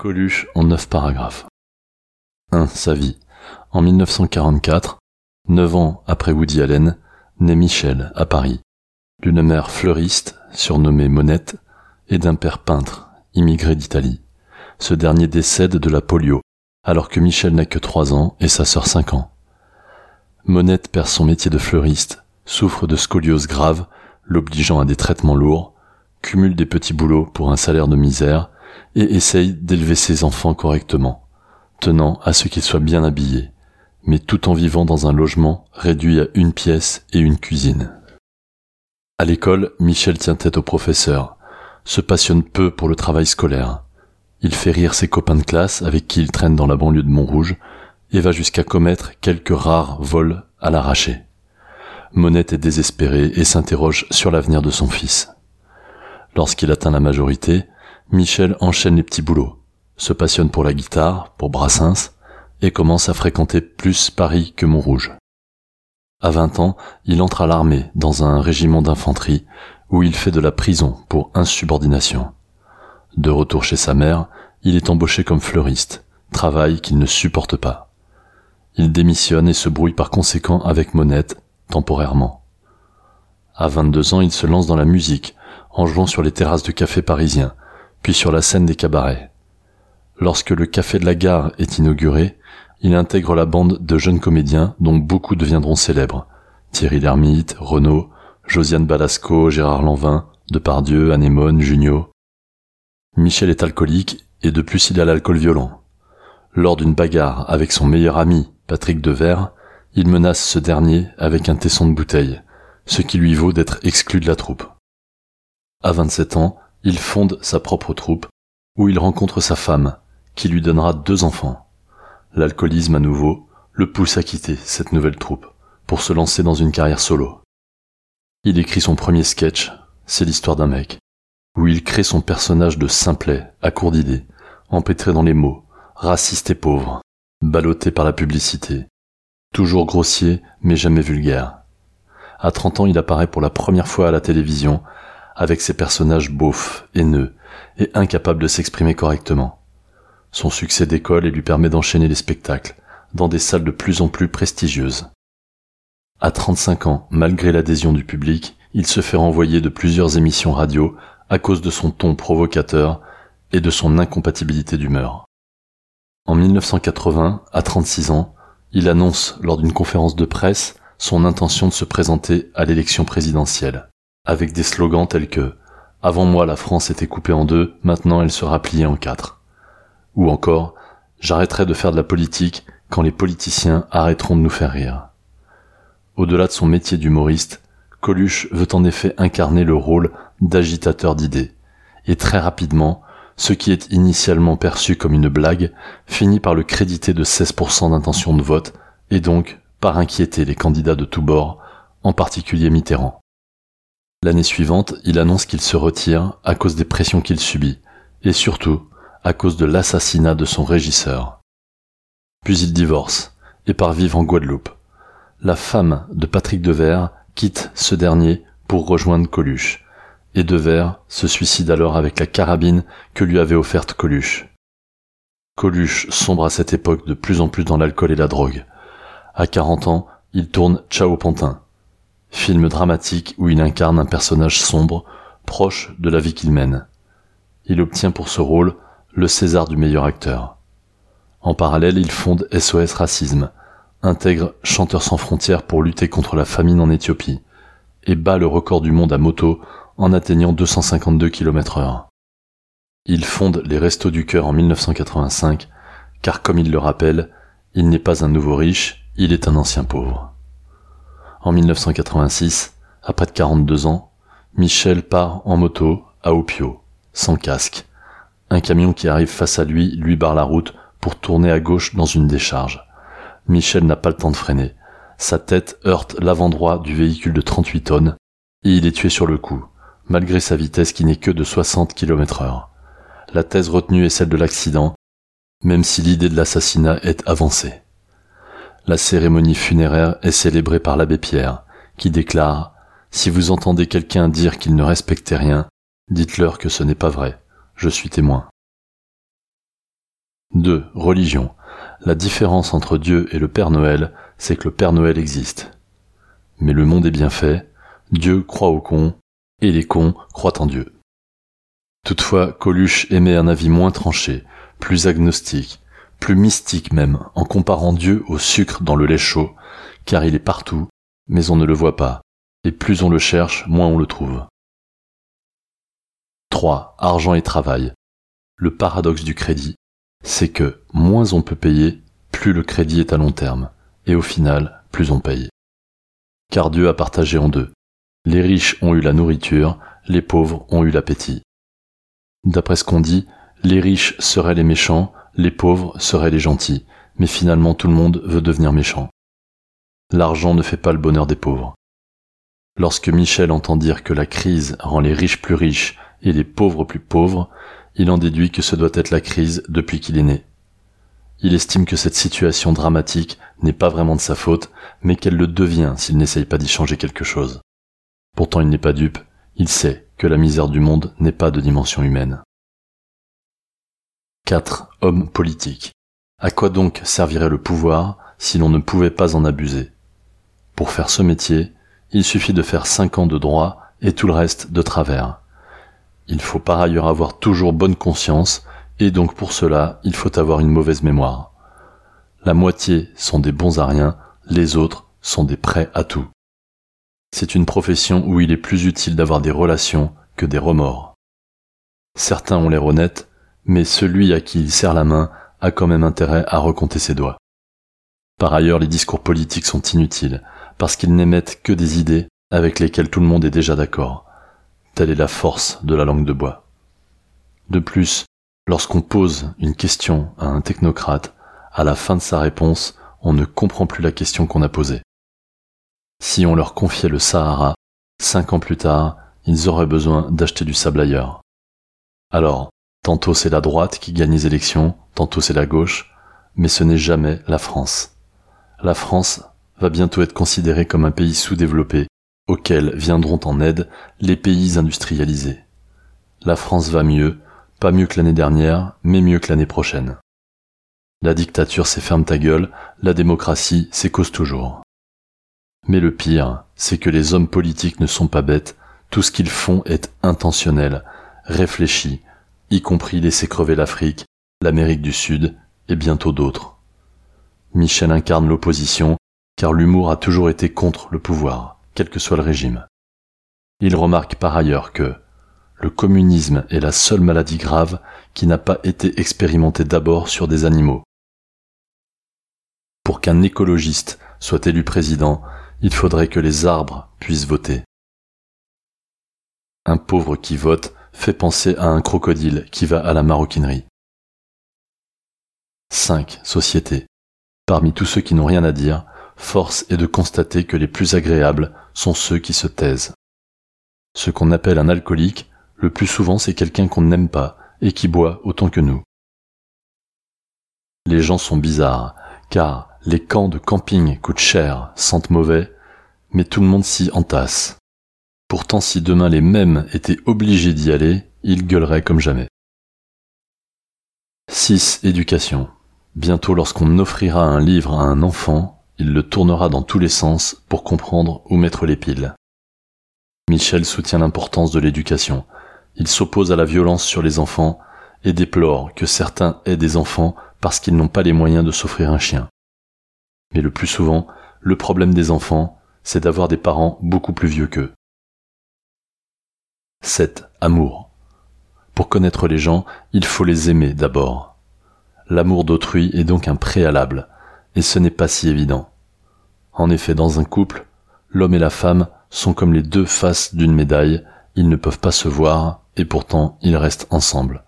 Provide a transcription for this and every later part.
Coluche en neuf paragraphes. 1. Sa vie. En 1944, neuf ans après Woody Allen, naît Michel à Paris, d'une mère fleuriste, surnommée Monette, et d'un père peintre, immigré d'Italie. Ce dernier décède de la polio, alors que Michel n'a que trois ans et sa sœur cinq ans. Monette perd son métier de fleuriste, souffre de scoliose grave, l'obligeant à des traitements lourds, cumule des petits boulots pour un salaire de misère, et essaye d'élever ses enfants correctement, tenant à ce qu'ils soient bien habillés, mais tout en vivant dans un logement réduit à une pièce et une cuisine. À l'école, Michel tient tête au professeur, se passionne peu pour le travail scolaire. Il fait rire ses copains de classe avec qui il traîne dans la banlieue de Montrouge et va jusqu'à commettre quelques rares vols à l'arraché. Monette est désespérée et s'interroge sur l'avenir de son fils. Lorsqu'il atteint la majorité, Michel enchaîne les petits boulots, se passionne pour la guitare, pour Brassens, et commence à fréquenter plus Paris que Montrouge. À 20 ans, il entre à l'armée dans un régiment d'infanterie où il fait de la prison pour insubordination. De retour chez sa mère, il est embauché comme fleuriste, travail qu'il ne supporte pas. Il démissionne et se brouille par conséquent avec Monette, temporairement. À 22 ans, il se lance dans la musique, en jouant sur les terrasses de cafés parisiens, puis sur la scène des cabarets. Lorsque le Café de la Gare est inauguré, il intègre la bande de jeunes comédiens dont beaucoup deviendront célèbres. Thierry Lhermitte, Renaud, Josiane Balasco, Gérard Lanvin, Depardieu, Anémone, Junio. Michel est alcoolique et de plus il a l'alcool violent. Lors d'une bagarre avec son meilleur ami, Patrick Devers, il menace ce dernier avec un tesson de bouteille, ce qui lui vaut d'être exclu de la troupe. À 27 ans, il fonde sa propre troupe, où il rencontre sa femme, qui lui donnera deux enfants. L'alcoolisme à nouveau le pousse à quitter cette nouvelle troupe, pour se lancer dans une carrière solo. Il écrit son premier sketch, c'est l'histoire d'un mec, où il crée son personnage de simplet, à court d'idées, empêtré dans les mots, raciste et pauvre, ballotté par la publicité, toujours grossier mais jamais vulgaire. À 30 ans, il apparaît pour la première fois à la télévision avec ses personnages beaufs, haineux et incapables de s'exprimer correctement. Son succès décolle et lui permet d'enchaîner les spectacles dans des salles de plus en plus prestigieuses. À 35 ans, malgré l'adhésion du public, il se fait renvoyer de plusieurs émissions radio à cause de son ton provocateur et de son incompatibilité d'humeur. En 1980, à 36 ans, il annonce lors d'une conférence de presse son intention de se présenter à l'élection présidentielle avec des slogans tels que Avant moi la France était coupée en deux, maintenant elle sera pliée en quatre. Ou encore J'arrêterai de faire de la politique quand les politiciens arrêteront de nous faire rire. Au-delà de son métier d'humoriste, Coluche veut en effet incarner le rôle d'agitateur d'idées. Et très rapidement, ce qui est initialement perçu comme une blague finit par le créditer de 16% d'intention de vote et donc par inquiéter les candidats de tous bords, en particulier Mitterrand. L'année suivante, il annonce qu'il se retire à cause des pressions qu'il subit, et surtout à cause de l'assassinat de son régisseur. Puis il divorce, et part vivre en Guadeloupe. La femme de Patrick Devers quitte ce dernier pour rejoindre Coluche, et Devers se suicide alors avec la carabine que lui avait offerte Coluche. Coluche sombre à cette époque de plus en plus dans l'alcool et la drogue. À 40 ans, il tourne Ciao Pantin, film dramatique où il incarne un personnage sombre, proche de la vie qu'il mène. Il obtient pour ce rôle le César du meilleur acteur. En parallèle, il fonde SOS Racisme, intègre Chanteurs sans frontières pour lutter contre la famine en Éthiopie, et bat le record du monde à moto en atteignant 252 km heure. Il fonde les Restos du Cœur en 1985, car comme il le rappelle, il n'est pas un nouveau riche, il est un ancien pauvre. En 1986, à près de 42 ans, Michel part en moto à Opio, sans casque. Un camion qui arrive face à lui lui barre la route pour tourner à gauche dans une décharge. Michel n'a pas le temps de freiner. Sa tête heurte l'avant-droit du véhicule de 38 tonnes et il est tué sur le coup, malgré sa vitesse qui n'est que de 60 km heure. La thèse retenue est celle de l'accident, même si l'idée de l'assassinat est avancée. La cérémonie funéraire est célébrée par l'abbé Pierre, qui déclare Si vous entendez quelqu'un dire qu'il ne respectait rien, dites-leur que ce n'est pas vrai. Je suis témoin. 2. Religion. La différence entre Dieu et le Père Noël, c'est que le Père Noël existe. Mais le monde est bien fait, Dieu croit aux cons, et les cons croient en Dieu. Toutefois, Coluche émet un avis moins tranché, plus agnostique, plus mystique même, en comparant Dieu au sucre dans le lait chaud, car il est partout, mais on ne le voit pas, et plus on le cherche, moins on le trouve. 3. Argent et travail. Le paradoxe du crédit, c'est que moins on peut payer, plus le crédit est à long terme, et au final, plus on paye. Car Dieu a partagé en deux. Les riches ont eu la nourriture, les pauvres ont eu l'appétit. D'après ce qu'on dit, les riches seraient les méchants, les pauvres seraient les gentils, mais finalement tout le monde veut devenir méchant. L'argent ne fait pas le bonheur des pauvres. Lorsque Michel entend dire que la crise rend les riches plus riches et les pauvres plus pauvres, il en déduit que ce doit être la crise depuis qu'il est né. Il estime que cette situation dramatique n'est pas vraiment de sa faute, mais qu'elle le devient s'il n'essaye pas d'y changer quelque chose. Pourtant il n'est pas dupe, il sait que la misère du monde n'est pas de dimension humaine. 4. Homme politique. À quoi donc servirait le pouvoir si l'on ne pouvait pas en abuser? Pour faire ce métier, il suffit de faire 5 ans de droit et tout le reste de travers. Il faut par ailleurs avoir toujours bonne conscience et donc pour cela, il faut avoir une mauvaise mémoire. La moitié sont des bons à rien, les autres sont des prêts à tout. C'est une profession où il est plus utile d'avoir des relations que des remords. Certains ont l'air honnêtes, mais celui à qui il serre la main a quand même intérêt à recompter ses doigts. Par ailleurs, les discours politiques sont inutiles, parce qu'ils n'émettent que des idées avec lesquelles tout le monde est déjà d'accord. Telle est la force de la langue de bois. De plus, lorsqu'on pose une question à un technocrate, à la fin de sa réponse, on ne comprend plus la question qu'on a posée. Si on leur confiait le Sahara, cinq ans plus tard, ils auraient besoin d'acheter du sable ailleurs. Alors, tantôt c'est la droite qui gagne les élections, tantôt c'est la gauche, mais ce n'est jamais la France. La France va bientôt être considérée comme un pays sous-développé, auquel viendront en aide les pays industrialisés. La France va mieux, pas mieux que l'année dernière, mais mieux que l'année prochaine. La dictature c'est ferme ta gueule, la démocratie c'est cause toujours. Mais le pire, c'est que les hommes politiques ne sont pas bêtes, tout ce qu'ils font est intentionnel, réfléchi, y compris laisser crever l'Afrique, l'Amérique du Sud et bientôt d'autres. Michel incarne l'opposition, car l'humour a toujours été contre le pouvoir, quel que soit le régime. Il remarque par ailleurs que le communisme est la seule maladie grave qui n'a pas été expérimentée d'abord sur des animaux. Pour qu'un écologiste soit élu président, il faudrait que les arbres puissent voter. Un pauvre qui vote fait penser à un crocodile qui va à la maroquinerie. 5. Société. Parmi tous ceux qui n'ont rien à dire, force est de constater que les plus agréables sont ceux qui se taisent. Ce qu'on appelle un alcoolique, le plus souvent c'est quelqu'un qu'on n'aime pas et qui boit autant que nous. Les gens sont bizarres, car les camps de camping coûtent cher, sentent mauvais, mais tout le monde s'y entasse. Pourtant, si demain les mêmes étaient obligés d'y aller, ils gueuleraient comme jamais. 6. Éducation. Bientôt lorsqu'on offrira un livre à un enfant, il le tournera dans tous les sens pour comprendre où mettre les piles. Michel soutient l'importance de l'éducation. Il s'oppose à la violence sur les enfants et déplore que certains aient des enfants parce qu'ils n'ont pas les moyens de s'offrir un chien. Mais le plus souvent, le problème des enfants, c'est d'avoir des parents beaucoup plus vieux qu'eux. 7. Amour. Pour connaître les gens, il faut les aimer d'abord. L'amour d'autrui est donc un préalable, et ce n'est pas si évident. En effet, dans un couple, l'homme et la femme sont comme les deux faces d'une médaille, ils ne peuvent pas se voir, et pourtant ils restent ensemble.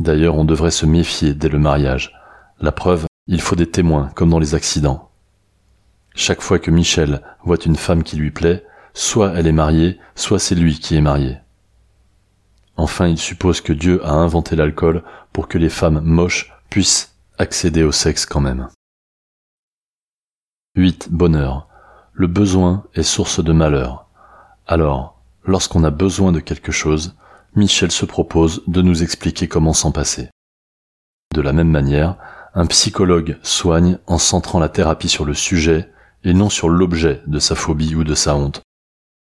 D'ailleurs, on devrait se méfier dès le mariage. La preuve, il faut des témoins, comme dans les accidents. Chaque fois que Michel voit une femme qui lui plaît, soit elle est mariée, soit c'est lui qui est marié. Enfin, il suppose que Dieu a inventé l'alcool pour que les femmes moches puissent accéder au sexe quand même. 8. Bonheur. Le besoin est source de malheur. Alors, lorsqu'on a besoin de quelque chose, Michel se propose de nous expliquer comment s'en passer. De la même manière, un psychologue soigne en centrant la thérapie sur le sujet et non sur l'objet de sa phobie ou de sa honte.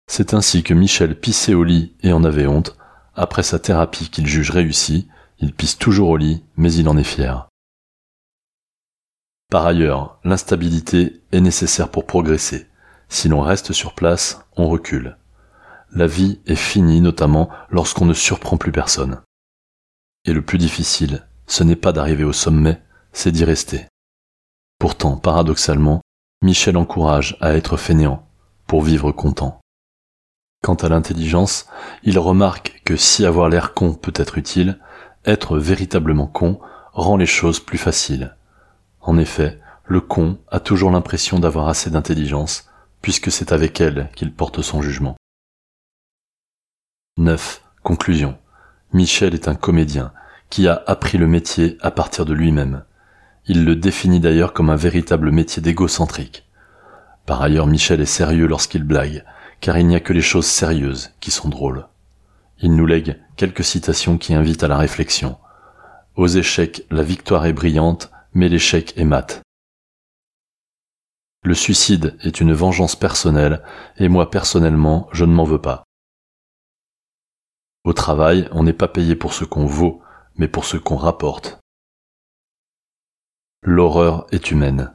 C'est ainsi que Michel pissait au lit et en avait honte. Après sa thérapie qu'il juge réussie, il pisse toujours au lit, mais il en est fier. Par ailleurs, l'instabilité est nécessaire pour progresser. Si l'on reste sur place, on recule. La vie est finie notamment lorsqu'on ne surprend plus personne. Et le plus difficile, ce n'est pas d'arriver au sommet, c'est d'y rester. Pourtant, paradoxalement, Michel encourage à être fainéant, pour vivre content. Quant à l'intelligence, il remarque que si avoir l'air con peut être utile, être véritablement con rend les choses plus faciles. En effet, le con a toujours l'impression d'avoir assez d'intelligence, puisque c'est avec elle qu'il porte son jugement. 9. Conclusion. Michel est un comédien qui a appris le métier à partir de lui-même. Il le définit d'ailleurs comme un véritable métier d'égocentrique. Par ailleurs, Michel est sérieux lorsqu'il blague, car il n'y a que les choses sérieuses qui sont drôles. Il nous lègue quelques citations qui invitent à la réflexion. Aux échecs, la victoire est brillante, mais l'échec est mat. Le suicide est une vengeance personnelle, et moi personnellement, je ne m'en veux pas. Au travail, on n'est pas payé pour ce qu'on vaut, mais pour ce qu'on rapporte. L'horreur est humaine.